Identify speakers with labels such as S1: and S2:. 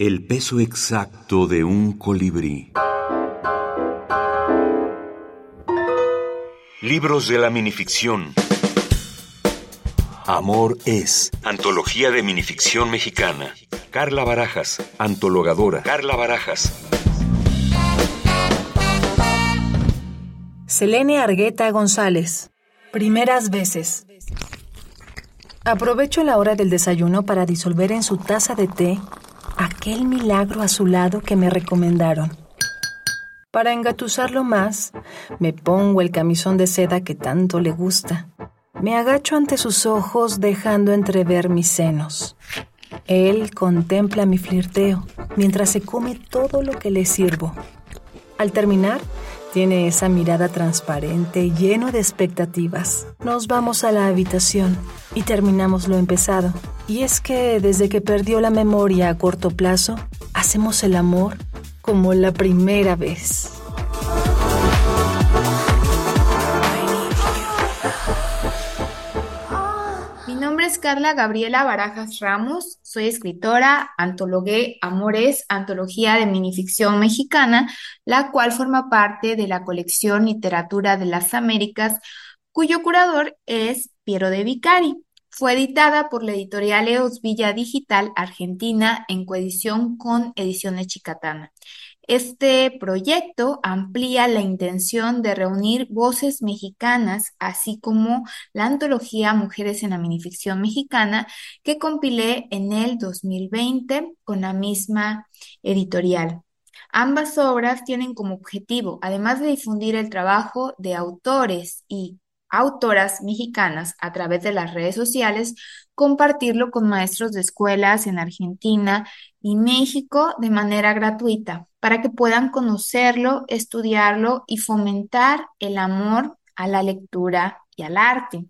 S1: El peso exacto de un colibrí. Libros de la minificción. Amor es. Antología de minificción mexicana. Carla Barajas, antologadora. Carla Barajas.
S2: Selene Argueta González. Primeras veces. Aprovecho la hora del desayuno para disolver en su taza de té aquel milagro azulado que me recomendaron. Para engatusarlo más, me pongo el camisón de seda que tanto le gusta. Me agacho ante sus ojos dejando entrever mis senos. Él contempla mi flirteo mientras se come todo lo que le sirvo. Al terminar, tiene esa mirada transparente lleno de expectativas. Nos vamos a la habitación y terminamos lo empezado. Y es que desde que perdió la memoria a corto plazo, hacemos el amor como la primera vez.
S3: Carla Gabriela Barajas Ramos, soy escritora, antologué Amores, antología de minificción mexicana, la cual forma parte de la colección Literatura de las Américas, cuyo curador es Piero de Vicari. Fue editada por la editorial Eos Villa Digital Argentina en coedición con Ediciones Chicatana. Este proyecto amplía la intención de reunir voces mexicanas, así como la antología Mujeres en la Minificción Mexicana, que compilé en el 2020 con la misma editorial. Ambas obras tienen como objetivo, además de difundir el trabajo de autores y autoras mexicanas a través de las redes sociales, compartirlo con maestros de escuelas en Argentina y México de manera gratuita para que puedan conocerlo, estudiarlo y fomentar el amor a la lectura y al arte.